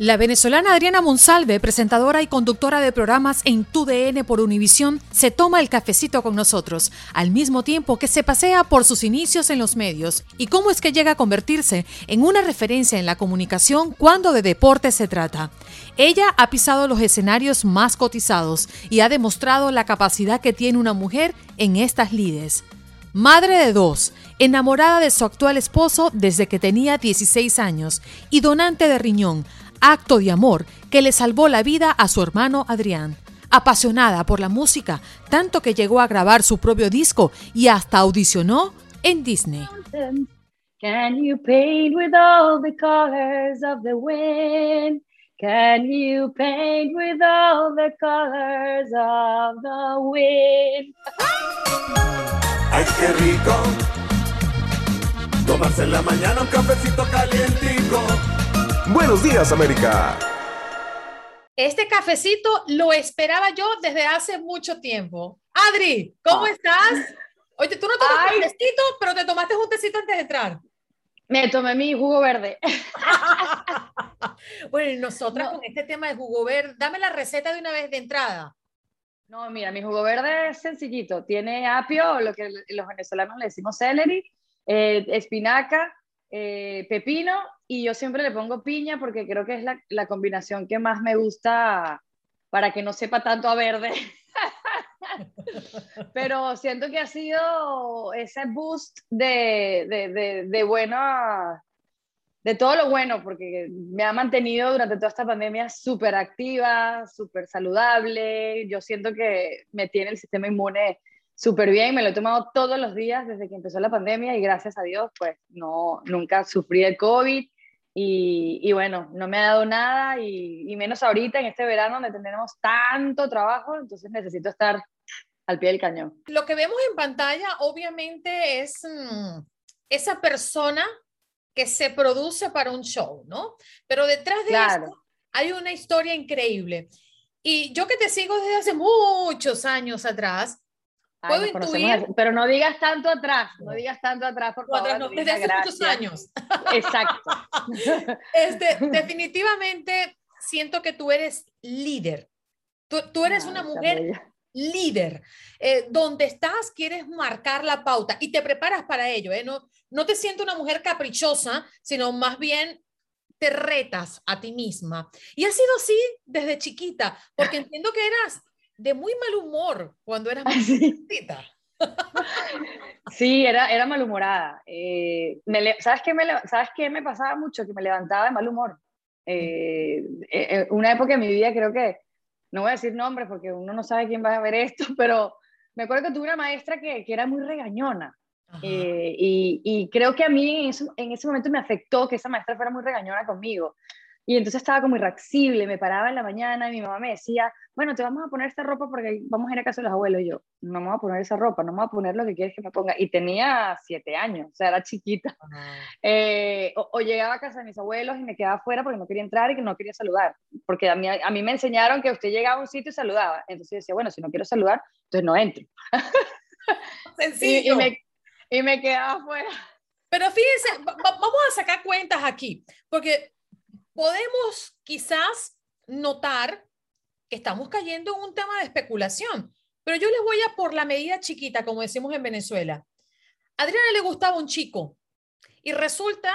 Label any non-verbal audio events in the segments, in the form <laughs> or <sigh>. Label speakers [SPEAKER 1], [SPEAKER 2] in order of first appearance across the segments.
[SPEAKER 1] La venezolana Adriana Monsalve, presentadora y conductora de programas en TUDN por Univisión, se toma el cafecito con nosotros, al mismo tiempo que se pasea por sus inicios en los medios y cómo es que llega a convertirse en una referencia en la comunicación cuando de deporte se trata. Ella ha pisado los escenarios más cotizados y ha demostrado la capacidad que tiene una mujer en estas lides. Madre de dos, enamorada de su actual esposo desde que tenía 16 años y donante de riñón, acto de amor que le salvó la vida a su hermano Adrián. Apasionada por la música, tanto que llegó a grabar su propio disco y hasta audicionó en Disney.
[SPEAKER 2] Can you paint with all the colors of the wind? Can you paint with all the colors of the wind?
[SPEAKER 3] Ay, qué rico. Tomarse en la mañana un cafecito calientico.
[SPEAKER 4] Buenos días, América.
[SPEAKER 1] Este cafecito lo esperaba yo desde hace mucho tiempo. Adri, ¿cómo
[SPEAKER 2] Ah.
[SPEAKER 1] estás? Oye, tú no tomas
[SPEAKER 2] Ay.
[SPEAKER 1] cafecito, pero te tomaste un tecito antes de entrar.
[SPEAKER 2] Me tomé mi jugo verde. <laughs>
[SPEAKER 1] Bueno, y nosotras
[SPEAKER 2] No.
[SPEAKER 1] con este tema de jugo verde, dame la receta de una vez de entrada.
[SPEAKER 2] No, mira, mi jugo verde es sencillito. Tiene apio, lo que los venezolanos le decimos celery, eh, espinaca, eh, pepino y yo siempre le pongo piña porque creo que es la, la combinación que más me gusta para que no sepa tanto a verde. <laughs> Pero siento que ha sido ese boost de, de, de, de buena, de todo lo bueno, porque me ha mantenido durante toda esta pandemia súper activa, súper saludable. Yo siento que me tiene el sistema inmune súper bien. Me lo he tomado todos los días desde que empezó la pandemia y gracias a Dios, pues no, nunca sufrí el COVID. Y, y bueno, no me ha dado nada y, y menos ahorita en este verano donde tenemos tanto trabajo, entonces necesito estar al pie del cañón.
[SPEAKER 1] Lo que vemos en pantalla obviamente es mm, esa persona que se produce para un show, ¿no? Pero detrás de
[SPEAKER 2] Claro.
[SPEAKER 1] esto hay una historia increíble. Y yo que te sigo desde hace muchos años atrás,
[SPEAKER 2] Ay,
[SPEAKER 1] Puedo intuir-
[SPEAKER 2] pero no digas tanto atrás, no digas tanto atrás, por favor.
[SPEAKER 1] no, desde hace muchos años.
[SPEAKER 2] Exacto. <laughs>
[SPEAKER 1] Este, definitivamente siento que tú eres líder. Tú, tú eres una mujer
[SPEAKER 2] bella.
[SPEAKER 1] líder. Eh, donde estás, quieres marcar la pauta y te preparas para ello. ¿eh? No, no te siento una mujer caprichosa, sino más bien te retas a ti misma. Y ha sido así desde chiquita, porque entiendo que eras de muy mal humor cuando eras muy
[SPEAKER 2] Sí.
[SPEAKER 1] chiquita. <laughs>
[SPEAKER 2] Sí, era, era malhumorada. Eh, me ¿sabes, qué me, ¿Sabes qué me pasaba mucho? Que me levantaba de mal humor. Eh, eh, eh, una época en mi vida creo que, no voy a decir nombres porque uno no sabe quién va a ver esto, <laughs> pero me acuerdo que tuve una maestra que, que era muy regañona. Y, y creo que a mí en en ese momento me afectó que esa maestra fuera muy regañona conmigo. Y entonces estaba como irascible, me paraba en la mañana y mi mamá me decía, bueno, te vamos a poner esta ropa porque vamos a ir a casa de los abuelos. Y yo, no me voy a poner esa ropa, no me voy a poner lo que quieres que me ponga. Y tenía siete años, o sea, era chiquita.
[SPEAKER 1] Ajá.
[SPEAKER 2] Eh, o, o llegaba a casa de mis abuelos y me quedaba afuera porque no quería entrar y que no quería saludar. Porque a mí, a mí me enseñaron que usted llegaba a un sitio y saludaba. Entonces yo decía, bueno, si no quiero saludar, entonces no entro. <laughs> Y,
[SPEAKER 1] Sencillo.
[SPEAKER 2] y me, y me quedaba afuera.
[SPEAKER 1] Pero fíjense, va- va- vamos a sacar cuentas aquí, porque podemos quizás notar que estamos cayendo en un tema de especulación, pero yo les voy a por la medida chiquita, como decimos en Venezuela. A Adriana le gustaba un chico y resulta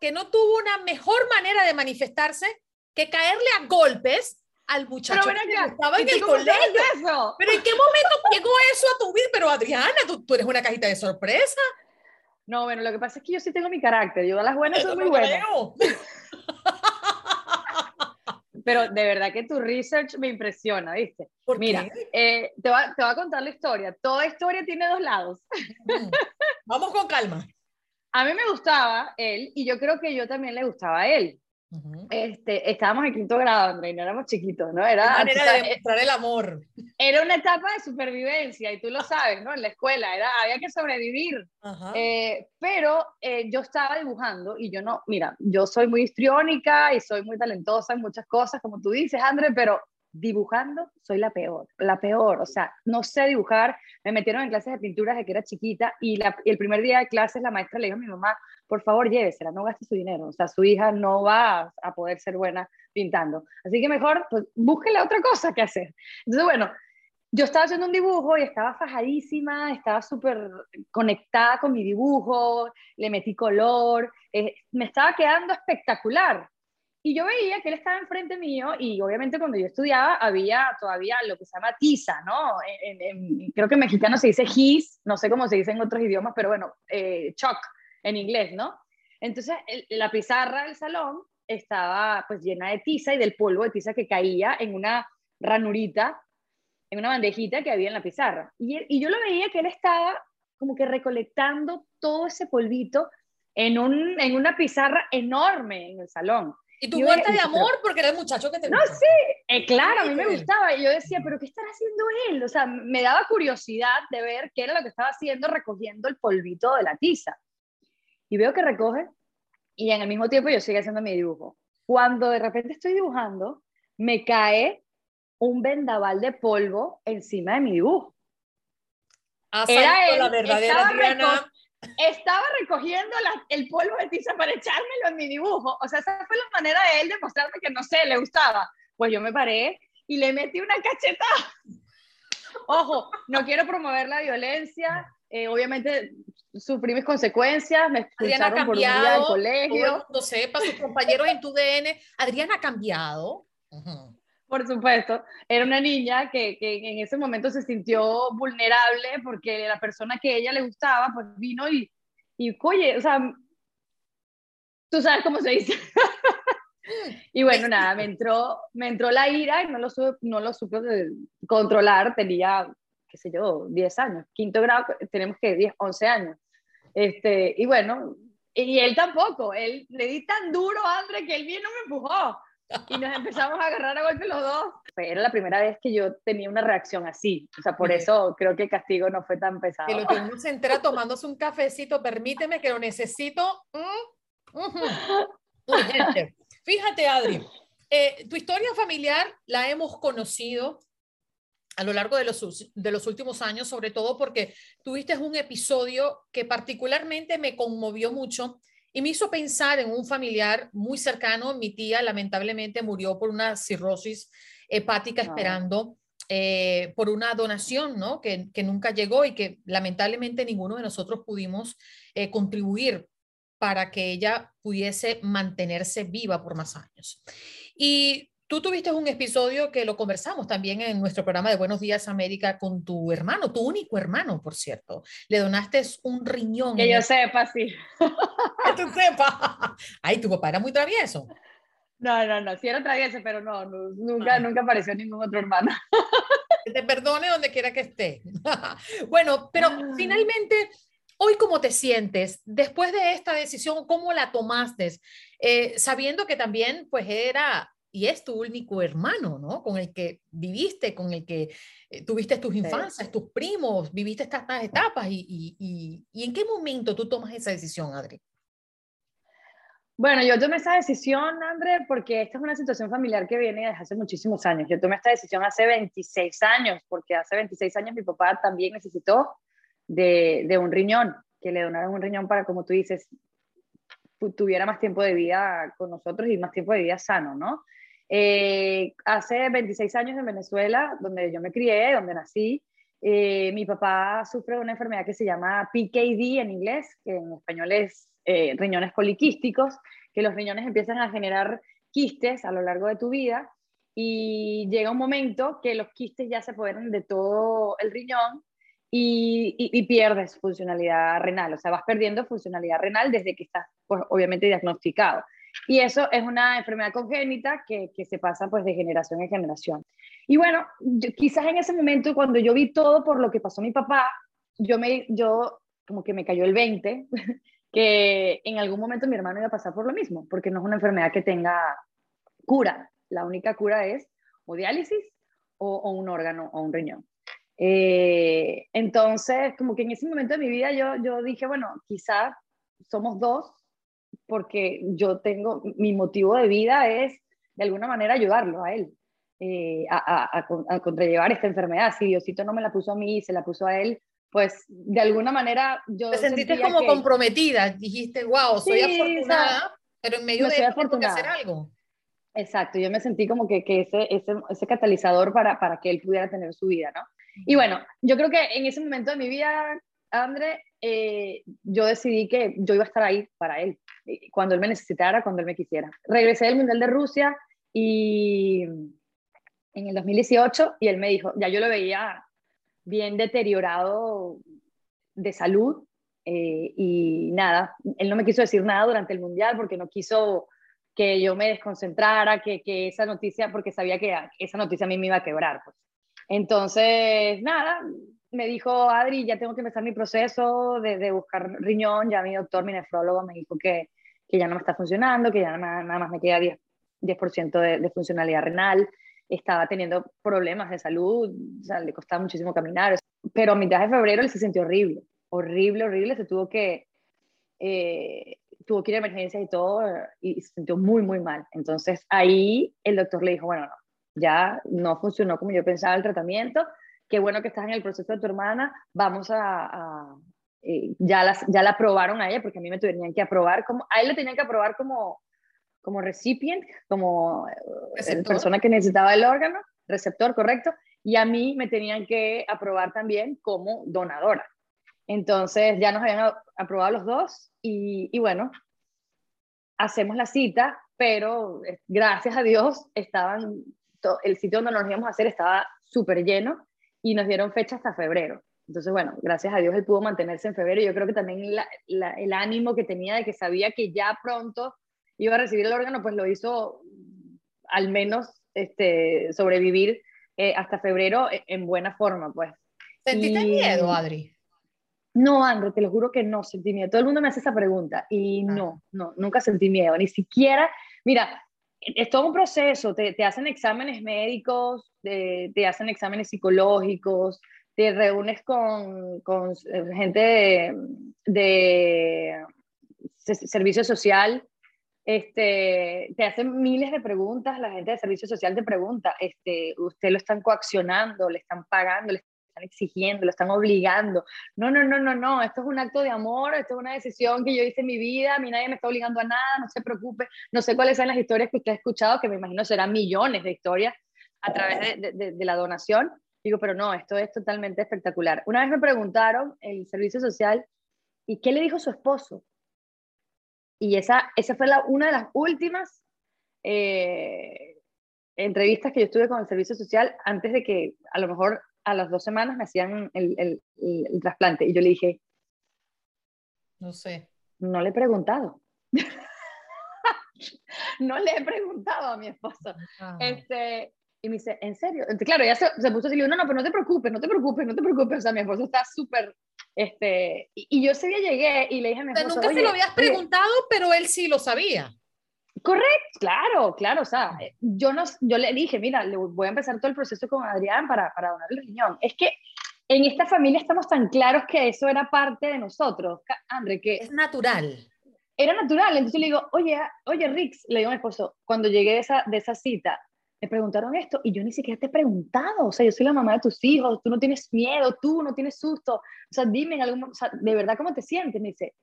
[SPEAKER 1] que no tuvo una mejor manera de manifestarse que caerle a golpes al muchacho
[SPEAKER 2] Pero
[SPEAKER 1] que
[SPEAKER 2] acá, ¿y
[SPEAKER 1] en el colegio.
[SPEAKER 2] eso?
[SPEAKER 1] Pero ¿en qué momento llegó eso a tu vida? Pero Adriana, tú, tú eres una cajita de sorpresa.
[SPEAKER 2] No, bueno, lo que pasa es que yo sí tengo mi carácter. Yo a las buenas soy muy buena. Pero de verdad que tu research me impresiona, ¿viste?
[SPEAKER 1] ¿Por
[SPEAKER 2] Mira, eh, te, va, te voy a contar la historia. Toda historia tiene dos lados.
[SPEAKER 1] Mm. Vamos con calma.
[SPEAKER 2] A mí me gustaba él y yo creo que yo también le gustaba a él. Este, estábamos en quinto grado, André, y no éramos chiquitos, ¿no? Era,
[SPEAKER 1] Una manera de demostrar el amor.
[SPEAKER 2] Era una etapa de supervivencia, y tú lo sabes, ¿no? En la escuela, era, había que sobrevivir. Eh, pero eh, yo estaba dibujando y yo no, mira, yo soy muy histriónica y soy muy talentosa en muchas cosas, como tú dices, André, pero dibujando soy la peor, la peor, o sea, no sé dibujar, me metieron en clases de pintura desde que era chiquita y, el primer día de clases la maestra le dijo a mi mamá, por favor llévesela, no gaste su dinero, o sea, su hija no va a poder ser buena pintando, así que mejor, pues búsquele otra cosa que hacer. Entonces, bueno, yo estaba haciendo un dibujo y estaba fajadísima, estaba súper conectada con mi dibujo, le metí color, eh, me estaba quedando espectacular. Y yo veía que él estaba enfrente mío y obviamente cuando yo estudiaba había todavía lo que se llama tiza, ¿no? creo que en mexicano se dice his, no sé cómo se dice en otros idiomas, pero bueno, eh, chalk en inglés, ¿no? Entonces la pizarra del salón estaba pues llena de tiza y del polvo de tiza que caía en una ranurita, en una bandejita que había en la pizarra. Y, y yo lo veía que él estaba como que recolectando todo ese polvito en, un, en una pizarra enorme en el salón.
[SPEAKER 1] Y tu vuelta de amor porque era el muchacho que te
[SPEAKER 2] No, sí, eh, claro, a mí me gustaba. Y yo decía, pero ¿qué estará haciendo él? O sea, me daba curiosidad de ver qué era lo que estaba haciendo recogiendo el polvito de la tiza. Y veo que recoge y en el mismo tiempo yo sigo haciendo mi dibujo. Cuando de repente estoy dibujando, me cae un vendaval de polvo encima de mi dibujo.
[SPEAKER 1] era él, la verdadera Adriana
[SPEAKER 2] estaba recogiendo el polvo de tiza para echármelo en mi dibujo. O sea, esa fue la manera de él de mostrarme que, no sé, le gustaba. Pues yo me paré y le metí una cacheta. Ojo, no quiero promover la violencia. Eh, obviamente sufrí mis consecuencias, me expulsaron por un día del colegio.
[SPEAKER 1] No sepa, sus compañeros en tu DN. Adriana ha cambiado.
[SPEAKER 2] Por supuesto, era una niña que, en ese momento se sintió vulnerable porque la persona que ella le gustaba, pues vino y, y oye, o sea, tú sabes cómo se dice. <laughs> y bueno, nada, me entró, me entró la ira y no lo, no lo supe controlar, tenía, qué sé yo, 10 años, quinto grado, tenemos que 10, 11 años. Este, y bueno, y él tampoco, él le di tan duro a André que él bien no me empujó y nos empezamos a agarrar a golpe los dos. Era la primera vez que yo tenía una reacción así, o sea, por eso creo que el castigo no fue tan pesado.
[SPEAKER 1] Que lo se entera tomándose un cafecito, permíteme que lo necesito. Mm, Fíjate, Adri, eh, tu historia familiar la hemos conocido a lo largo de los, de los últimos años, sobre todo porque tuviste un episodio que particularmente me conmovió mucho y me hizo pensar en un familiar muy cercano. Mi tía lamentablemente murió por una cirrosis hepática esperando eh, por una donación, ¿no? Que, que, nunca llegó y que lamentablemente ninguno de nosotros pudimos eh, contribuir para que ella pudiese mantenerse viva por más años. Y Tú tuviste un episodio que lo conversamos también en nuestro programa de Buenos Días América con tu hermano, tu único hermano, por cierto. Le donaste un riñón.
[SPEAKER 2] Que yo sepa, sí. <laughs>
[SPEAKER 1] Que tú sepas. Ay, tu papá era muy travieso.
[SPEAKER 2] No, no, no, sí era travieso, pero no, nunca, ah. nunca apareció ningún otro hermano.
[SPEAKER 1] Que te perdone donde quiera que esté. <laughs> Bueno, pero finalmente, hoy cómo te sientes después de esta decisión, cómo la tomaste, eh, sabiendo que también pues era y es tu único hermano, ¿no? Con el que viviste, con el que eh, tuviste tus infancias, tus primos, viviste estas, etapas y, y, y, en qué momento tú tomas esa decisión, Adri?
[SPEAKER 2] Bueno, yo tomé esa decisión, André, porque esta es una situación familiar que viene desde hace muchísimos años. Yo tomé esta decisión hace 26 años, porque hace 26 años mi papá también necesitó de, de un riñón, que le donaron un riñón para, como tú dices, tuviera más tiempo de vida con nosotros y más tiempo de vida sano, ¿no? Eh, hace 26 años en Venezuela, donde yo me crié, donde nací, eh, mi papá sufre de una enfermedad que se llama PKD en inglés, que en español es eh, riñones poliquísticos, que los riñones empiezan a generar quistes a lo largo de tu vida y llega un momento que los quistes ya se apoderan de todo el riñón y, y, pierdes funcionalidad renal, o sea, vas perdiendo funcionalidad renal desde que estás, pues, obviamente, diagnosticado. Y eso es una enfermedad congénita que, que se pasa pues de generación en generación. Y bueno, quizás en ese momento cuando yo vi todo por lo que pasó mi papá, yo me, yo como que me cayó el 20, <laughs> que en algún momento mi hermano iba a pasar por lo mismo, porque no es una enfermedad que tenga cura. La única cura es o diálisis o, un órgano o un riñón. Eh, entonces, como que en ese momento de mi vida yo, yo dije, bueno, quizás somos dos, porque yo tengo, mi motivo de vida es de alguna manera ayudarlo a él. Eh, a, a, contrallevar esta enfermedad. Si Diosito no me la puso a mí y se la puso a él, pues de alguna manera yo...
[SPEAKER 1] Te sentiste como comprometida, dijiste, wow, soy afortunada, pero en medio de esto tengo que hacer algo.
[SPEAKER 2] Exacto, yo me sentí como que, que ese, ese, ese, catalizador para, para que él pudiera tener su vida, ¿no? Y bueno, yo creo que en ese momento de mi vida, André, eh, yo decidí que yo iba a estar ahí para él, eh, cuando él me necesitara, cuando él me quisiera. Regresé del Mundial de Rusia y en el 2018 y él me dijo, ya yo lo veía bien deteriorado de salud eh, y nada, él no me quiso decir nada durante el mundial porque no quiso que yo me desconcentrara, que, que esa noticia, porque sabía que esa noticia a mí me iba a quebrar. Pues. Entonces, nada, me dijo, Adri, ya tengo que empezar mi proceso de, buscar riñón, ya mi doctor, mi nefrólogo me dijo que, que ya no me está funcionando, que ya nada, nada más me queda 10%, 10 de, de funcionalidad renal, estaba teniendo problemas de salud, o sea, le costaba muchísimo caminar, pero a mitad de febrero él se sintió horrible, horrible, horrible, se tuvo que, eh, tuvo que ir a emergencias y todo, y se sintió muy, muy mal. Entonces ahí el doctor le dijo, bueno, no, ya no funcionó como yo pensaba el tratamiento, qué bueno que estás en el proceso de tu hermana, vamos a, eh, ya, las, ya la aprobaron a ella, porque a mí me tenían que aprobar, como, a él le tenían que aprobar como como recipient, como eh, persona que necesitaba el órgano, receptor, correcto, y a mí me tenían que aprobar también como donadora. Entonces ya nos habían aprobado los dos y, y bueno, hacemos la cita, pero eh, gracias a Dios estaban, el sitio donde nos íbamos a hacer estaba súper lleno y nos dieron fecha hasta febrero. Entonces, bueno, gracias a Dios él pudo mantenerse en febrero. Yo creo que también el ánimo que tenía de que sabía que ya pronto iba a recibir el órgano, pues lo hizo al menos este, sobrevivir eh, hasta febrero e, en buena forma, pues.
[SPEAKER 1] ¿Sentiste miedo, Adri?
[SPEAKER 2] No, André, te lo juro que no sentí miedo. Todo el mundo me hace esa pregunta y ah. no, no, nunca sentí miedo, ni siquiera, mira, es todo un proceso, te, te hacen exámenes médicos, te, te, hacen exámenes psicológicos, te reúnes con, con gente de, de servicio social este, te hacen miles de preguntas, la gente de servicio social te pregunta, este, usted lo están coaccionando, le están pagando, le están exigiendo, lo están obligando. No, no, no, no, no, esto es un acto de amor, esto es una decisión que yo hice en mi vida, a mí nadie me está obligando a nada, no se preocupe, no sé cuáles son las historias que usted ha escuchado, que me imagino serán millones de historias a través de, la donación. Digo, pero no, esto es totalmente espectacular. Una vez me preguntaron el servicio social, ¿y qué le dijo su esposo? Y esa, esa fue una de las últimas eh, entrevistas que yo estuve con el servicio social antes de que a lo mejor a las dos semanas me hacían el, el, el, trasplante. Y yo le dije,
[SPEAKER 1] no sé.
[SPEAKER 2] No le he preguntado. <laughs> no le he preguntado a mi esposo. Ah. Este, y me dice, ¿en serio? Claro, ya se, se puso así, no, no, pero no te preocupes, no te preocupes, no te preocupes. O sea, mi esposo está súper este, y, yo ese día llegué y le dije a mi esposo,
[SPEAKER 1] nunca se lo habías preguntado, pero él sí lo sabía.
[SPEAKER 2] Correcto, claro, claro, o sea, yo, no, yo le dije, mira, le voy a empezar todo el proceso con Adrián para, para donar el riñón. Es que en esta familia estamos tan claros que eso era parte de nosotros, André, que...
[SPEAKER 1] Es natural.
[SPEAKER 2] Era natural, entonces le digo, oye, oye, Rix, le digo a mi esposo, cuando llegué de esa, de esa cita, me preguntaron esto y yo ni siquiera te he preguntado, o sea, yo soy la mamá de tus hijos, tú no tienes miedo, tú no tienes susto, o sea, dime en algún, o sea, de verdad cómo te sientes, me dice,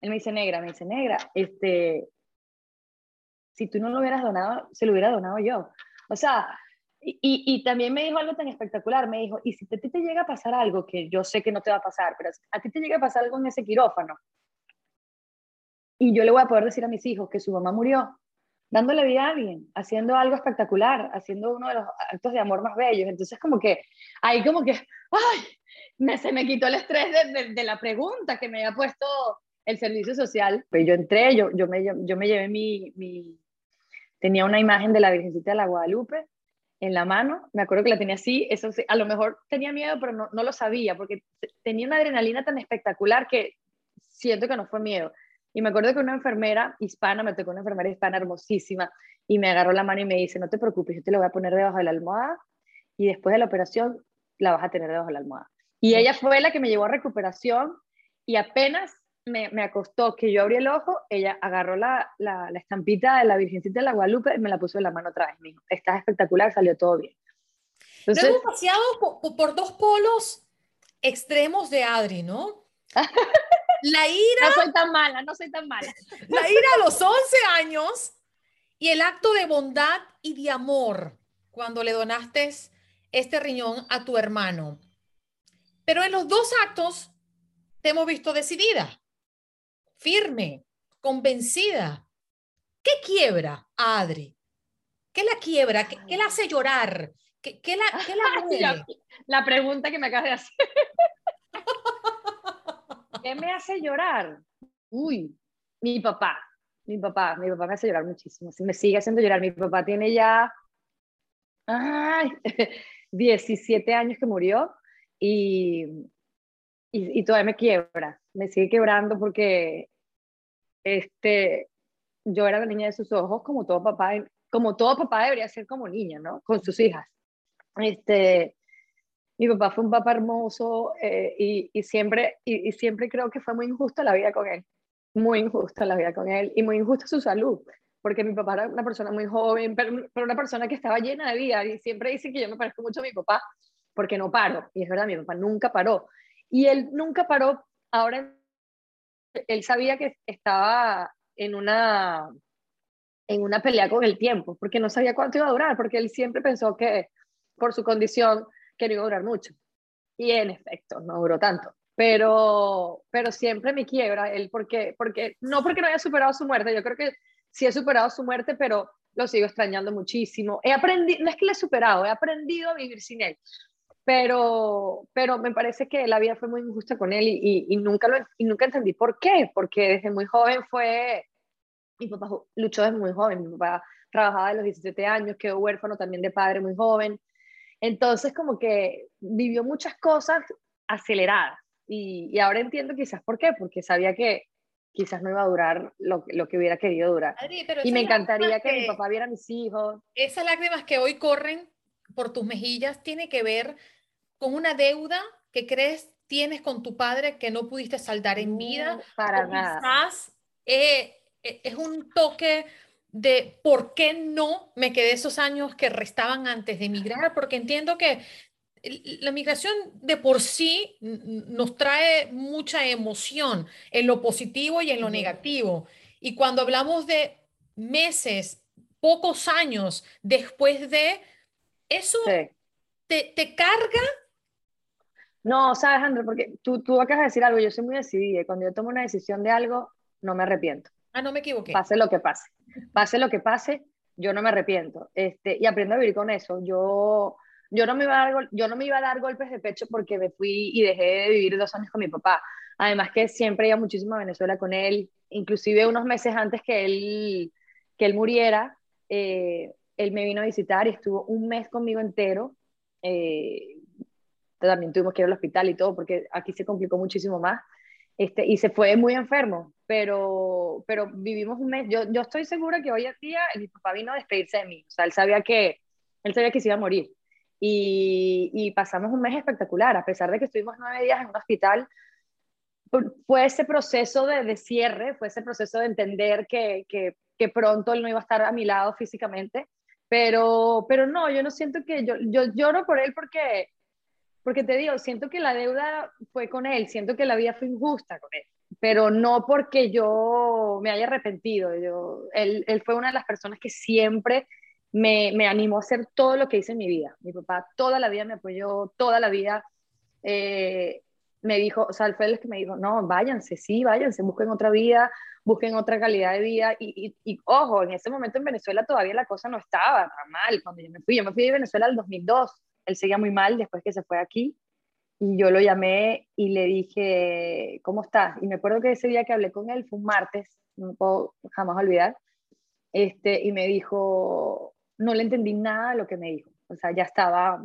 [SPEAKER 2] él me dice negra, me dice negra, este, si tú no lo hubieras donado, se lo hubiera donado yo, o sea, y, y, también me dijo algo tan espectacular, me dijo, y si a ti te llega a pasar algo, que yo sé que no te va a pasar, pero a ti te llega a pasar algo en ese quirófano, y yo le voy a poder decir a mis hijos que su mamá murió, dándole vida a alguien, haciendo algo espectacular, haciendo uno de los actos de amor más bellos. Entonces, como que ahí como que, ¡ay! Me, se me quitó el estrés de, de, la pregunta que me había puesto el servicio social. Pues yo entré, yo, yo, me, yo me llevé mi, mi, Tenía una imagen de la Virgencita de la Guadalupe en la mano, me acuerdo que la tenía así, eso a lo mejor tenía miedo, pero no, no lo sabía, porque tenía una adrenalina tan espectacular que siento que no fue miedo. Y me acuerdo que una enfermera hispana, me tocó una enfermera hispana hermosísima, y me agarró la mano y me dice, no te preocupes, yo te lo voy a poner debajo de la almohada, y después de la operación la vas a tener debajo de la almohada. Y ella fue la que me llevó a recuperación, y apenas me, me acostó que yo abrí el ojo, ella agarró la, la, la, estampita de la Virgencita de la Guadalupe y me la puso en la mano otra vez. Me dijo, estás espectacular, salió todo bien.
[SPEAKER 1] Entonces, paseado por, por, dos polos extremos de Adri, ¿no? <laughs> La ira.
[SPEAKER 2] No soy tan mala, no soy tan mala. <laughs>
[SPEAKER 1] La ira a los 11 años y el acto de bondad y de amor cuando le donaste este riñón a tu hermano. Pero en los dos actos te hemos visto decidida, firme, convencida. ¿Qué quiebra a Adri? ¿Qué la quiebra? ¿Qué, qué la hace llorar? ¿Qué, qué la, qué la, <laughs>
[SPEAKER 2] la, la pregunta que me acabas de hacer. <laughs> ¿Qué me hace llorar? Uy, mi papá, mi papá, mi papá me hace llorar muchísimo. me sigue haciendo llorar. Mi papá tiene ya ay, <laughs> 17 años que murió y, y, todavía me quiebra. Me sigue quebrando porque este, yo era la niña de sus ojos, como todo papá, como todo papá debería ser como niña, ¿no? Con sus hijas. Este, mi papá fue un papá hermoso eh, y, y, siempre, y, y, siempre creo que fue muy injusta la vida con él, muy injusta la vida con él y muy injusta su salud, porque mi papá era una persona muy joven, pero, pero una persona que estaba llena de vida y siempre dice que yo me parezco mucho a mi papá porque no paro, y es verdad, mi papá nunca paró. Y él nunca paró, ahora él sabía que estaba en una, en una pelea con el tiempo, porque no sabía cuánto iba a durar, porque él siempre pensó que por su condición que no iba a durar mucho. Y en efecto, no duró tanto. Pero, pero siempre me quiebra él, porque, porque, no porque no haya superado su muerte, yo creo que sí he superado su muerte, pero lo sigo extrañando muchísimo. He aprendido, no es que lo he superado, he aprendido a vivir sin él, pero, pero me parece que la vida fue muy injusta con él y, y, y nunca, lo, y nunca entendí por qué, porque desde muy joven fue, mi papá luchó desde muy joven, mi papá trabajaba de los 17 años, quedó huérfano también de padre muy joven, entonces, como que vivió muchas cosas aceleradas. Y, y, ahora entiendo quizás por qué, porque sabía que quizás no iba a durar lo, lo que hubiera querido durar.
[SPEAKER 1] Adri,
[SPEAKER 2] y me encantaría que, que, mi papá viera a mis hijos.
[SPEAKER 1] Esas lágrimas que hoy corren por tus mejillas tiene que ver con una deuda que crees tienes con tu padre que no pudiste saldar en vida.
[SPEAKER 2] No, para nada.
[SPEAKER 1] Quizás eh, es un toque de por qué no me quedé esos años que restaban antes de emigrar, porque entiendo que la migración de por sí nos trae mucha emoción en lo positivo y en lo negativo. Y cuando hablamos de meses, pocos años después de eso, sí. te, te, carga.
[SPEAKER 2] No, sabes, André, porque tú, tú acabas de decir algo, yo soy muy decidida y cuando yo tomo una decisión de algo, no me arrepiento.
[SPEAKER 1] Ah, no me equivoqué.
[SPEAKER 2] Pase lo que pase. Pase lo que pase, yo no me arrepiento. Este, y aprendo a vivir con eso. Yo, yo, no me iba a dar, yo no me iba a dar golpes de pecho porque me fui y dejé de vivir dos años con mi papá. Además que siempre iba muchísimo a Venezuela con él. Inclusive unos meses antes que él, que él muriera, eh, él me vino a visitar y estuvo un mes conmigo entero. Eh, también tuvimos que ir al hospital y todo porque aquí se complicó muchísimo más. Este, y se fue muy enfermo, pero, pero vivimos un mes. Yo, yo estoy segura que hoy en día mi papá vino a despedirse de mí. O sea, él sabía que, él sabía que se iba a morir. Y, y pasamos un mes espectacular, a pesar de que estuvimos nueve días en un hospital. Fue ese proceso de, de cierre, fue ese proceso de entender que, que, que, pronto él no iba a estar a mi lado físicamente. Pero, pero no, yo no siento que yo, yo lloro por él porque porque te digo, siento que la deuda fue con él, siento que la vida fue injusta con él, pero no porque yo me haya arrepentido. Yo, él, él fue una de las personas que siempre me, me, animó a hacer todo lo que hice en mi vida. Mi papá toda la vida me apoyó, toda la vida eh, me dijo, o sea, fue el que me dijo, no, váyanse, sí, váyanse, busquen otra vida, busquen otra calidad de vida. Y, y, y, ojo, en ese momento en Venezuela todavía la cosa no estaba tan mal. Cuando yo me fui, yo me fui de Venezuela en el 2002 él seguía muy mal después que se fue aquí y yo lo llamé y le dije, ¿cómo estás? Y me acuerdo que ese día que hablé con él fue un martes, no puedo jamás olvidar, este, y me dijo, no le entendí nada de lo que me dijo, o sea, ya estaba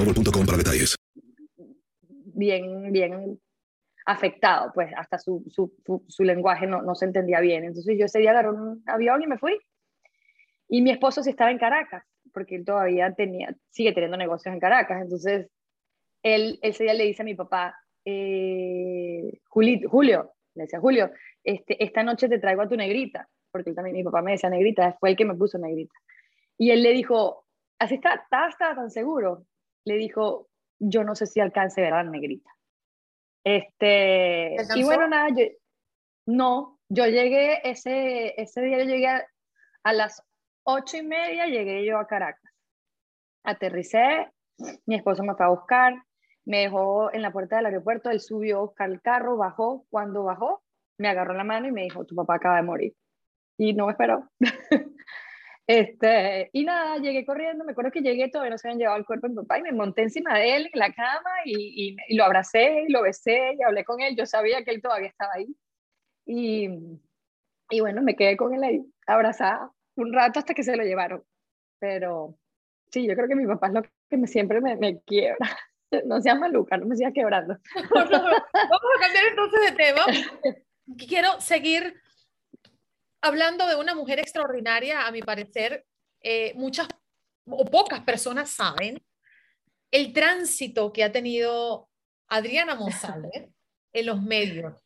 [SPEAKER 5] boostmobile.com para detalles.
[SPEAKER 2] Bien, bien afectado, pues hasta su, su, su, su lenguaje no, no, se entendía bien. Entonces yo ese día agarré un avión y me fui. Y mi esposo sí estaba en Caracas, porque él todavía tenía, sigue teniendo negocios en Caracas. Entonces él ese día le dice a mi papá, eh, Julio, Julio, le decía Julio, este, esta noche te traigo a tu negrita, porque también mi papá me decía negrita, fue el que me puso negrita. Y él le dijo, así está, está, está tan seguro. Le dijo, yo no sé si alcance a ver a la negrita. Este, y bueno, nada, yo, no, yo llegué, ese, ese día yo llegué a, a, las ocho y media, llegué yo a Caracas. Aterricé, mi esposo me fue a buscar, me dejó en la puerta del aeropuerto, él subió a buscar el carro, bajó, cuando bajó, me agarró la mano y me dijo, tu papá acaba de morir. Y no me esperó. <laughs> Este, y nada, llegué corriendo, me acuerdo que llegué, todavía no se habían llevado el cuerpo de mi papá y me monté encima de él en la cama y, y, y, lo abracé y lo besé y hablé con él, yo sabía que él todavía estaba ahí. Y, y bueno, me quedé con él ahí, abrazada un rato hasta que se lo llevaron. Pero sí, yo creo que mi papá es lo que me, siempre me, me quiebra. <laughs> No seas maluca, no me sigas quebrando. <laughs>
[SPEAKER 1] Vamos a cambiar entonces de tema. <laughs> Quiero seguir hablando de una mujer extraordinaria, a mi parecer, eh, muchas o pocas personas saben el tránsito que ha tenido Adriana Monsalve <laughs> en los medios.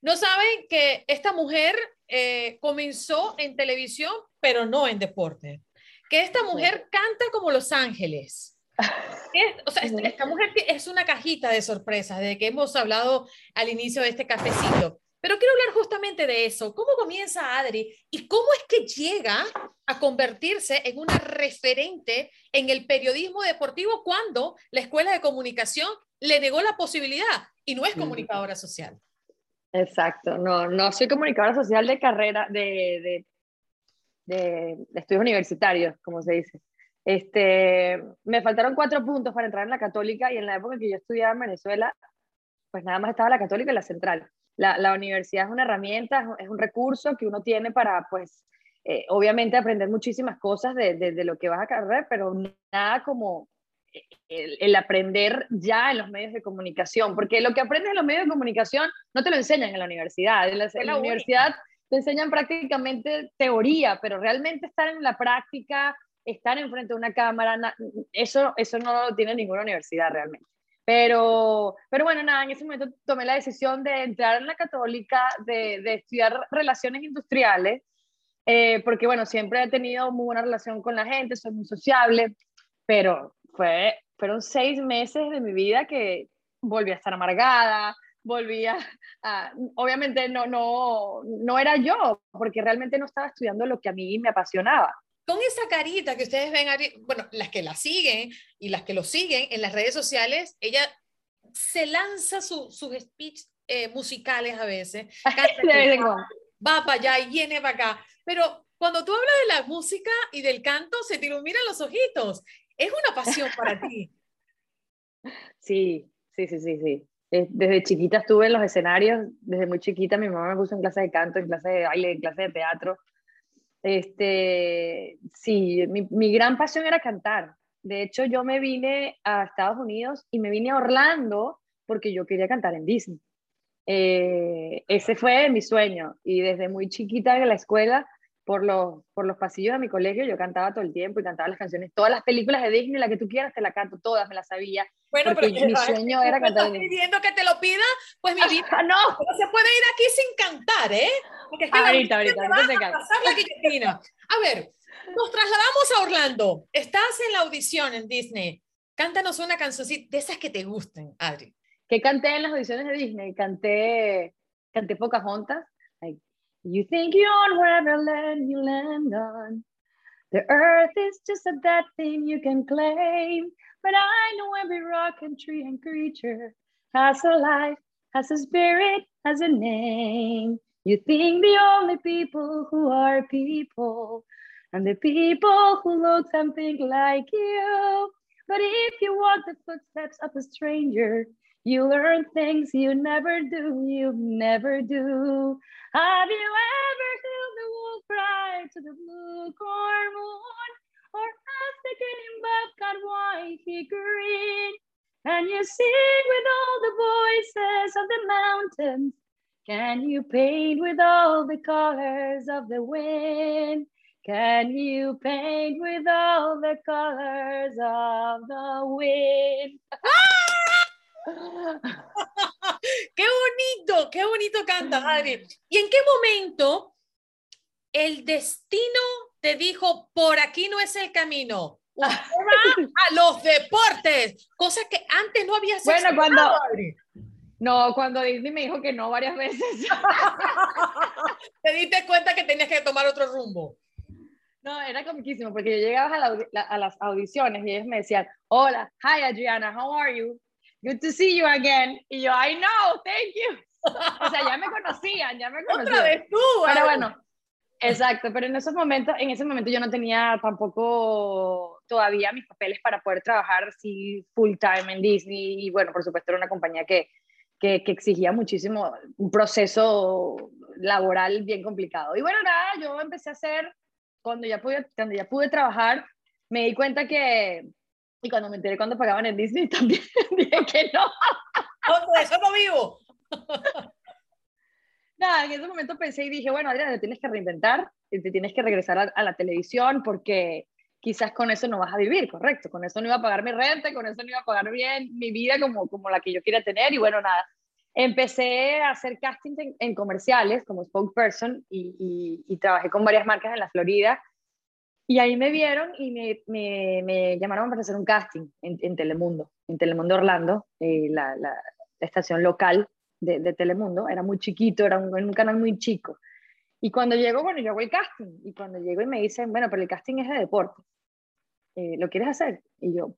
[SPEAKER 1] No saben que esta mujer eh, comenzó en televisión, pero no en deporte. Que esta mujer canta como Los Ángeles. <laughs> Es, o sea, esta, esta mujer es una cajita de sorpresas, de que hemos hablado al inicio de este cafecito. Pero quiero hablar justamente de eso. ¿Cómo comienza Adri y cómo es que llega a convertirse en una referente en el periodismo deportivo cuando la Escuela de Comunicación le negó la posibilidad y no es comunicadora social?
[SPEAKER 2] Exacto, no, no soy comunicadora social de carrera, de, de, de, de estudios universitarios, como se dice. Este, me faltaron cuatro puntos para entrar en la católica y en la época que yo estudiaba en Venezuela, pues nada más estaba la católica y la central la, la, universidad es una herramienta, es un recurso que uno tiene para, pues, eh, obviamente aprender muchísimas cosas de, de, de, lo que vas a cargar, pero nada como el, el, aprender ya en los medios de comunicación, porque lo que aprendes en los medios de comunicación no te lo enseñan en la universidad. En la, en la universidad te enseñan prácticamente teoría, pero realmente estar en la práctica, estar enfrente de una cámara, eso, eso no lo tiene ninguna universidad realmente. Pero, pero bueno, nada, en ese momento tomé la decisión de entrar en la católica, de, de estudiar relaciones industriales, eh, porque bueno, siempre he tenido muy buena relación con la gente, soy muy sociable, pero fue, fueron seis meses de mi vida que volví a estar amargada, volví a, a, obviamente no, no, no era yo, porque realmente no estaba estudiando lo que a mí me apasionaba
[SPEAKER 1] con esa carita que ustedes ven, bueno, las que la siguen y las que lo siguen en las redes sociales, ella se lanza sus su speech eh, musicales a veces, <laughs> va, va para allá y viene para acá, pero cuando tú hablas de la música y del canto, se te iluminan los ojitos. Es una pasión para ti. <laughs>
[SPEAKER 2] Sí, sí, sí, sí, sí. Desde chiquita estuve en los escenarios, desde muy chiquita mi mamá me puso en clase de canto, en clase de baile, en clase de teatro. Este, sí, mi, gran pasión era cantar. De hecho, yo me vine a Estados Unidos y me vine a Orlando porque yo quería cantar en Disney. Eh, ese fue mi sueño y desde muy chiquita en la escuela, por los, por los pasillos de mi colegio, yo cantaba todo el tiempo y cantaba las canciones, todas las películas de Disney, la que tú quieras, te la canto, todas me las sabía.
[SPEAKER 1] Bueno, pero mi sueño era cantar. ¿Estás pidiendo que te lo pida? Pues mi <laughs> vida
[SPEAKER 2] ah, no.
[SPEAKER 1] no se puede ir aquí sin cantar, ¿eh?
[SPEAKER 2] Porque es que ahorita, ahorita, ahorita te
[SPEAKER 1] a, pasar la a ver, nos trasladamos a Orlando. Estás en la audición en Disney. Cántanos una cancioncita de esas que te gusten, Adri.
[SPEAKER 2] ¿Qué canté en las audiciones de Disney? Canté, canté Pocahontas. You think you own wherever land you land on. The earth is just a dead thing you can claim. But I know every rock and tree and creature has a life, has a spirit, has a name. You think the only people who are people and the people who look and think like you. But if you walk the footsteps of a stranger, you learn things you never do, you never do. Have you ever heard the wolf cry to the blue corn moon? Or asked the killing bobcat why he green? And you sing with all the voices of the mountains. Can you paint with all the colors of the wind? Can you paint with all the colors of the wind? Ah! <laughs>
[SPEAKER 1] qué bonito, qué bonito canta, Adri. ¿Y en qué momento el destino te dijo, por aquí no es el camino? <laughs> a los deportes, cosa que antes no había
[SPEAKER 2] Bueno, cuando, Adri. No, cuando Disney me dijo que no varias veces. <laughs>
[SPEAKER 1] Te diste cuenta que tenías que tomar otro rumbo.
[SPEAKER 2] No, era comiquísimo porque yo llegaba a, las audiciones y ellos me decían, hola, hi Adriana, how are you? Good to see you again. Y yo, I know, thank you. O sea, ya me conocían, ya me conocían.
[SPEAKER 1] Otra vez tú.
[SPEAKER 2] Pero bueno, exacto, pero en esos momentos, en ese momento yo no tenía tampoco todavía mis papeles para poder trabajar así full time en Disney y bueno, por supuesto era una compañía que que, exigía muchísimo, un proceso laboral bien complicado. Y bueno, nada, yo empecé a hacer, cuando ya pude, cuando ya pude trabajar, me di cuenta que, y cuando me enteré cuando pagaban en Disney <laughs> también, dije que no.
[SPEAKER 1] No, eso no vivo.
[SPEAKER 2] Nada, en ese momento pensé y dije, bueno, Adriana, te tienes que reinventar, te tienes que regresar a, a la televisión porque quizás con eso no vas a vivir, correcto, con eso no iba a pagar mi renta, con eso no iba a pagar bien mi vida como, como la que yo quería tener y bueno, nada. Empecé a hacer casting en, comerciales como spokesperson y, y, trabajé con varias marcas en la Florida y ahí me vieron y me, me, me llamaron para hacer un casting en, en Telemundo, en Telemundo Orlando, eh, la, la, estación local de, de, Telemundo, era muy chiquito, era un, un canal muy chico. Y cuando llego, bueno, yo hago el casting. Y cuando llego y me dicen, bueno, pero el casting es de deporte. Eh, ¿Lo quieres hacer? Y yo,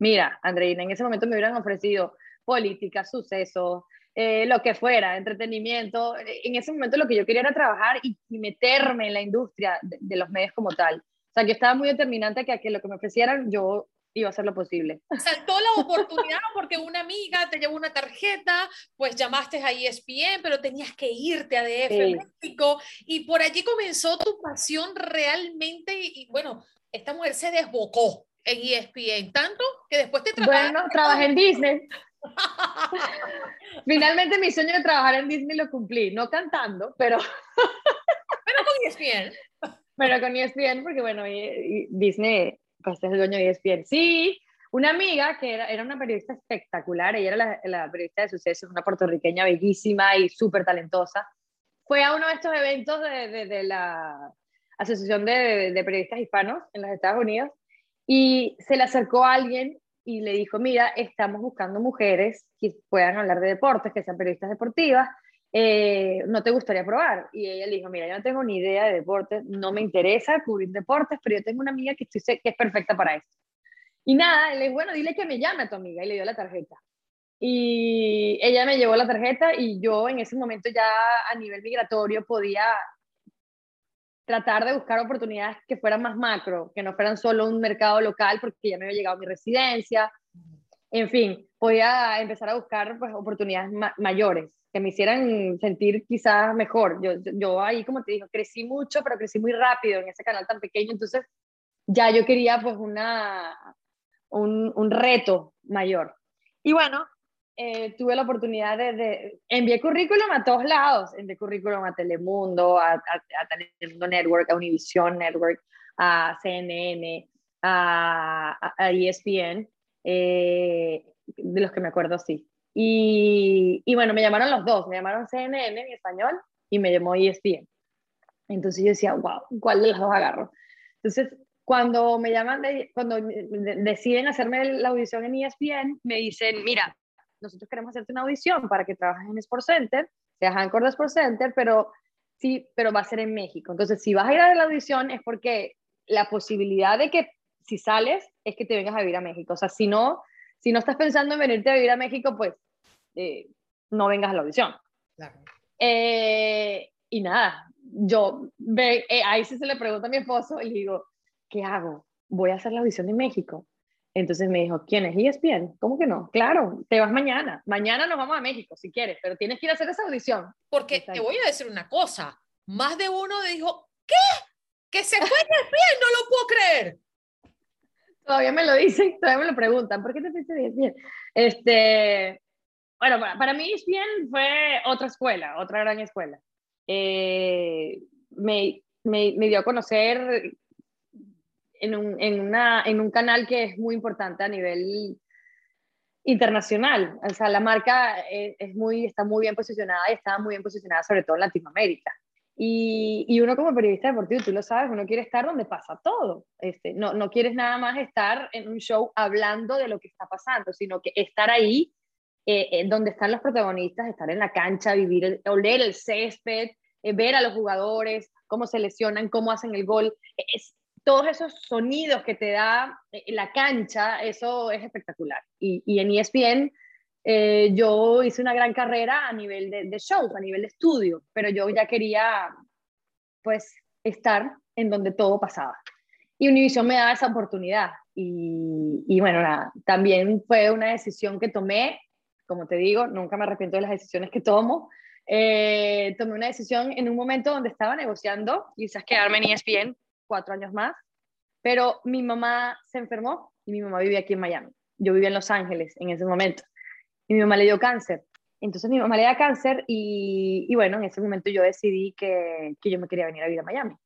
[SPEAKER 2] mira, Andreina, en ese momento me hubieran ofrecido política, sucesos, eh, lo que fuera, entretenimiento. En ese momento lo que yo quería era trabajar y, meterme en la industria de, de, los medios como tal. O sea, yo estaba muy determinante que a que lo que me ofrecieran yo iba a hacer lo posible.
[SPEAKER 1] Saltó la oportunidad porque una amiga te llevó una tarjeta, pues llamaste a ESPN, pero tenías que irte a DF México y por allí comenzó tu pasión realmente y, bueno, esta mujer se desbocó en ESPN, tanto que después te
[SPEAKER 2] trabajaste. Bueno, trabajé en Disney. <laughs> Finalmente mi sueño de trabajar en Disney lo cumplí, no cantando, pero...
[SPEAKER 1] pero con ESPN.
[SPEAKER 2] Pero con ESPN, porque bueno, Disney pues es el dueño de ESPN. Sí, una amiga que era, era una periodista espectacular, ella era la, periodista de sucesos, una puertorriqueña bellísima y súper talentosa, fue a uno de estos eventos de, de, la Asociación de, de, Periodistas Hispanos en los Estados Unidos y se le acercó a alguien y le dijo, mira, estamos buscando mujeres que puedan hablar de deportes, que sean periodistas deportivas, eh, ¿no te gustaría probar? Y ella le dijo, mira, yo no tengo ni idea de deportes, no me interesa cubrir deportes, pero yo tengo una amiga que, estoy, que es perfecta para esto. Y nada, le dije, bueno, dile que me llame a tu amiga y le dio la tarjeta. Y ella me llevó la tarjeta y yo en ese momento ya a nivel migratorio podía tratar de buscar oportunidades que fueran más macro, que no fueran solo un mercado local porque ya me había llegado mi residencia. En fin, podía empezar a buscar pues, oportunidades mayores que me hicieran sentir quizás mejor. Yo, yo ahí, como te digo, crecí mucho, pero crecí muy rápido en ese canal tan pequeño, entonces ya yo quería pues una, un, un reto mayor. Y bueno, eh, tuve la oportunidad de, de, envié currículum a todos lados, envié currículum a Telemundo, a, a, Telemundo Network, a Univision Network, a CNN, a, a ESPN, eh, de los que me acuerdo, sí. Y, y, bueno, me llamaron los dos, me llamaron CNN en español y me llamó ESPN. Entonces yo decía, wow, ¿cuál de los dos agarro? Entonces, cuando me llaman, cuando deciden hacerme la audición en ESPN, me dicen, mira, nosotros queremos hacerte una audición para que trabajes en Sports Center, seas Anchor de Sports Center, pero sí, pero va a ser en México. Entonces, si vas a ir a la audición es porque la posibilidad de que si sales es que te vengas a vivir a México. O sea, si no, si no estás pensando en venirte a vivir a México, pues eh, no vengas a la audición. Eh, y nada, yo ve, eh, ahí sí se le pregunta a mi esposo y le digo, ¿qué hago? Voy a hacer la audición en México. Entonces me dijo, ¿quién es ESPN? ¿Cómo que no? Claro, te vas mañana. Mañana nos vamos a México si quieres, pero tienes que ir a hacer esa audición.
[SPEAKER 1] Porque te voy a decir una cosa, más de uno dijo, ¿qué? Que se fue ESPN, no lo puedo creer.
[SPEAKER 2] Todavía me lo dicen, <laughs> todavía me lo preguntan, ¿por qué te fuiste de ESPN? Este, bueno, para, para mí ESPN fue otra escuela, otra gran escuela. Eh, me, me, me, dio a conocer en un, en, una, en un canal que es muy importante a nivel internacional. O sea, la marca es, es, muy, está muy bien posicionada y está muy bien posicionada sobre todo en Latinoamérica. Y, uno como periodista deportivo, tú lo sabes, uno quiere estar donde pasa todo. Este, no, no quieres nada más estar en un show hablando de lo que está pasando, sino que estar ahí eh, donde están los protagonistas, estar en la cancha, vivir, el, oler el césped, eh, ver a los jugadores, cómo se lesionan, cómo hacen el gol. Es, todos esos sonidos que te da eh, la cancha, eso es espectacular. Y, y en ESPN eh, yo hice una gran carrera a nivel de, de, shows, a nivel de estudio, pero yo ya quería pues estar en donde todo pasaba. Y Univision me daba esa oportunidad. Y, y bueno, nada, también fue una decisión que tomé, como te digo, nunca me arrepiento de las decisiones que tomo. Eh, tomé una decisión en un momento donde estaba negociando quizás quedarme en ESPN cuatro años más, pero mi mamá se enfermó y mi mamá vivía aquí en Miami. Yo vivía en Los Ángeles en ese momento y mi mamá le dio cáncer. Entonces mi mamá le dio cáncer y, y bueno, en ese momento yo decidí que, que, yo me quería venir a vivir a Miami.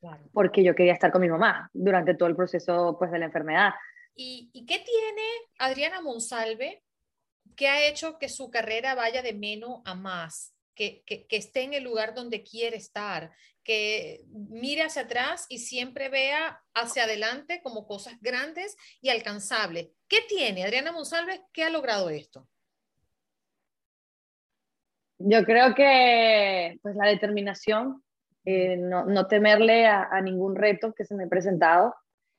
[SPEAKER 2] Claro. Porque yo quería estar con mi mamá durante todo el proceso pues, de la enfermedad.
[SPEAKER 1] ¿Y, ¿Y qué tiene Adriana Monsalve que ha hecho que su carrera vaya de menos a más? Que, que, que, esté en el lugar donde quiere estar, que mire hacia atrás y siempre vea hacia adelante como cosas grandes y alcanzables. ¿Qué tiene Adriana Monsalve que ha logrado esto?
[SPEAKER 2] Yo creo que pues la determinación, eh, no, no, temerle a, a, ningún reto que se me ha presentado,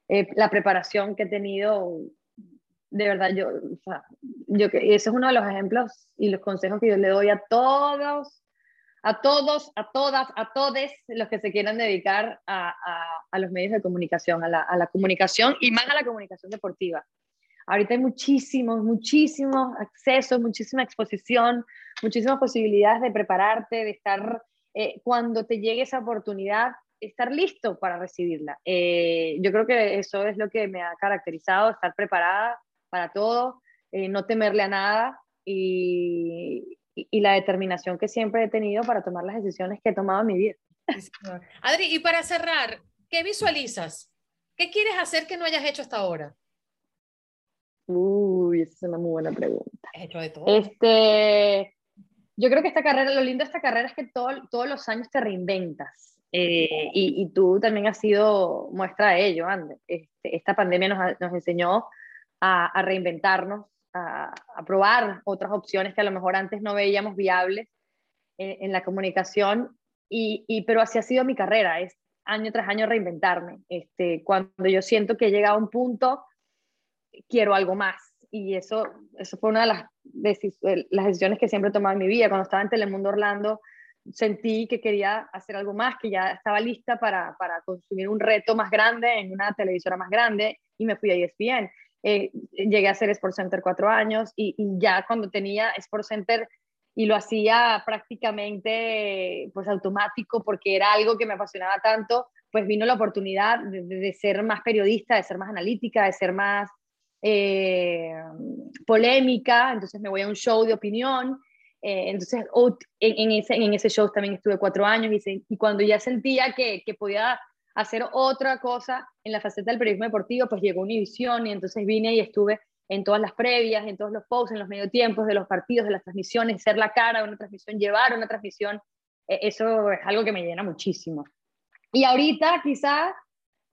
[SPEAKER 2] eh, la preparación que he tenido, de verdad, yo, o sea, yo, ese es uno de los ejemplos y los consejos que yo le doy a todos a todos, a todas, a todos los que se quieran dedicar a, a, a los medios de comunicación, a la, a la, comunicación y más a la comunicación deportiva. Ahorita hay muchísimos, muchísimos accesos, muchísima exposición, muchísimas posibilidades de prepararte, de estar, eh, cuando te llegue esa oportunidad, estar listo para recibirla. Eh, yo creo que eso es lo que me ha caracterizado, estar preparada para todo, eh, no temerle a nada y, y, la determinación que siempre he tenido para tomar las decisiones que he tomado en mi vida.
[SPEAKER 1] Adri, y para cerrar, ¿qué visualizas? ¿Qué quieres hacer que no hayas hecho hasta ahora?
[SPEAKER 2] Uy, esa es una muy buena pregunta.
[SPEAKER 1] He hecho de todo.
[SPEAKER 2] Este, yo creo que esta carrera, lo lindo de esta carrera es que todo, todos los años te reinventas. Eh, y, y, tú también has sido muestra de ello, Ander. Este, esta pandemia nos, nos enseñó a, a reinventarnos, a, a, probar otras opciones que a lo mejor antes no veíamos viables en, en la comunicación, y, y, pero así ha sido mi carrera, es año tras año reinventarme. Este, cuando yo siento que he llegado a un punto, quiero algo más. Y eso, eso fue una de las, decisiones que siempre he tomado en mi vida. Cuando estaba en Telemundo Orlando, sentí que quería hacer algo más, que ya estaba lista para, para consumir un reto más grande en una televisora más grande y me fui a ESPN. Eh, llegué a hacer Sports Center cuatro años y, ya cuando tenía Sports Center y lo hacía prácticamente pues automático porque era algo que me apasionaba tanto, pues vino la oportunidad de ser más periodista, de ser más analítica, de ser más eh, polémica, entonces me voy a un show de opinión. Eh, entonces, en, ese, en ese show también estuve cuatro años y, cuando ya sentía que, podía hacer otra cosa en la faceta del periodismo deportivo, pues llegó Univisión y entonces vine y estuve en todas las previas, en todos los posts, en los medio tiempos de los partidos, de las transmisiones, ser la cara de una transmisión, llevar una transmisión, eh, eso es algo que me llena muchísimo. Y ahorita quizás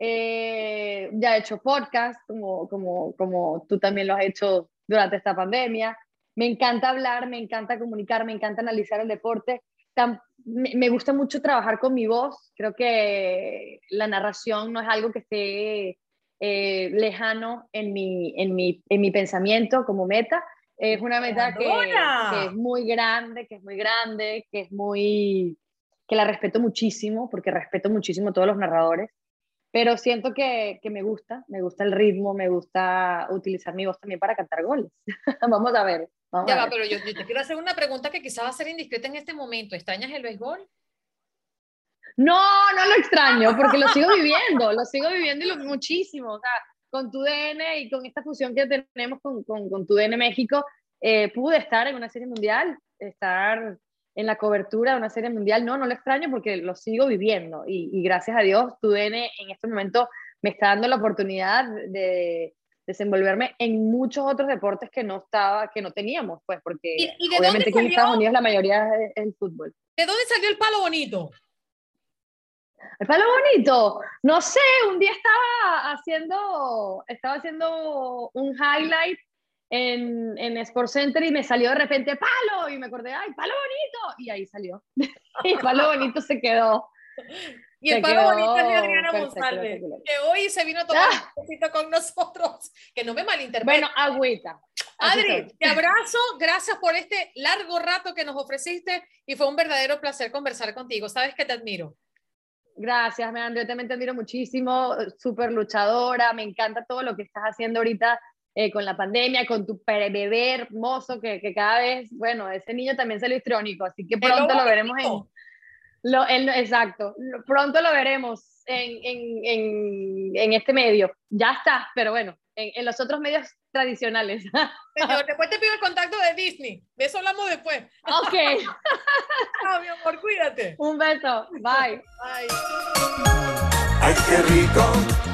[SPEAKER 2] eh, ya he hecho podcast, como, como, como tú también lo has hecho durante esta pandemia. Me encanta hablar, me encanta comunicar, me encanta analizar el deporte. Tan, me, gusta mucho trabajar con mi voz. Creo que la narración no es algo que esté eh, lejano en mi, en, mi, en mi pensamiento como meta. Es una meta que, que, es muy grande, que es muy grande, que es muy que la respeto muchísimo, porque respeto muchísimo a todos los narradores, pero siento que, que me gusta, me gusta el ritmo, me gusta utilizar mi voz también para cantar goles. <laughs> vamos a ver.
[SPEAKER 1] ya va, pero yo, yo, te quiero hacer una pregunta que quizás va a ser indiscreta en este momento. ¿Extrañas el béisbol?
[SPEAKER 2] No, no lo extraño, porque lo sigo viviendo, lo sigo viviendo y lo muchísimo. O sea, con tu DN y con esta fusión que tenemos con, con, con tu DN México, eh, pude estar en una serie mundial, estar en la cobertura de una serie mundial. No, no lo extraño porque lo sigo viviendo y, y gracias a Dios tu DN en este momento me está dando la oportunidad de desenvolverme en muchos otros deportes que no estaba, que no teníamos, pues, porque obviamente aquí en Estados Unidos la mayoría es el fútbol.
[SPEAKER 1] ¿De dónde salió el palo bonito?
[SPEAKER 2] El palo bonito, no sé, un día estaba haciendo, estaba haciendo un highlight en, en Sports Center y me salió de repente palo y me acordé, ay, palo bonito, y ahí salió. <laughs> y palo bonito se quedó.
[SPEAKER 1] Y el palo bonito es de Adriana Monsalve, que hoy se vino a tomar ah. un poquito con nosotros, que no me malinterprete.
[SPEAKER 2] Bueno, agüita.
[SPEAKER 1] Adri, te abrazo, gracias por este largo rato que nos ofreciste y fue un verdadero placer conversar contigo. Sabes que te admiro.
[SPEAKER 2] Gracias, Meandro. Yo también te admiro muchísimo, súper luchadora. Me encanta todo lo que estás haciendo ahorita eh, con la pandemia, con tu bebé hermoso, que, que, cada vez, bueno, ese niño también salió histrónico, así que pronto lo veremos en. Lo, exacto, pronto lo veremos en, en, en, en, este medio. Ya está, pero bueno, en, los otros medios tradicionales. <laughs>
[SPEAKER 1] después te pido el contacto de Disney. De eso hablamos después.
[SPEAKER 2] Ok. <laughs>
[SPEAKER 1] Chao, mi amor, cuídate.
[SPEAKER 2] Un beso. Bye.
[SPEAKER 1] Bye.
[SPEAKER 3] Ay, qué rico.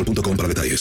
[SPEAKER 5] para detalles.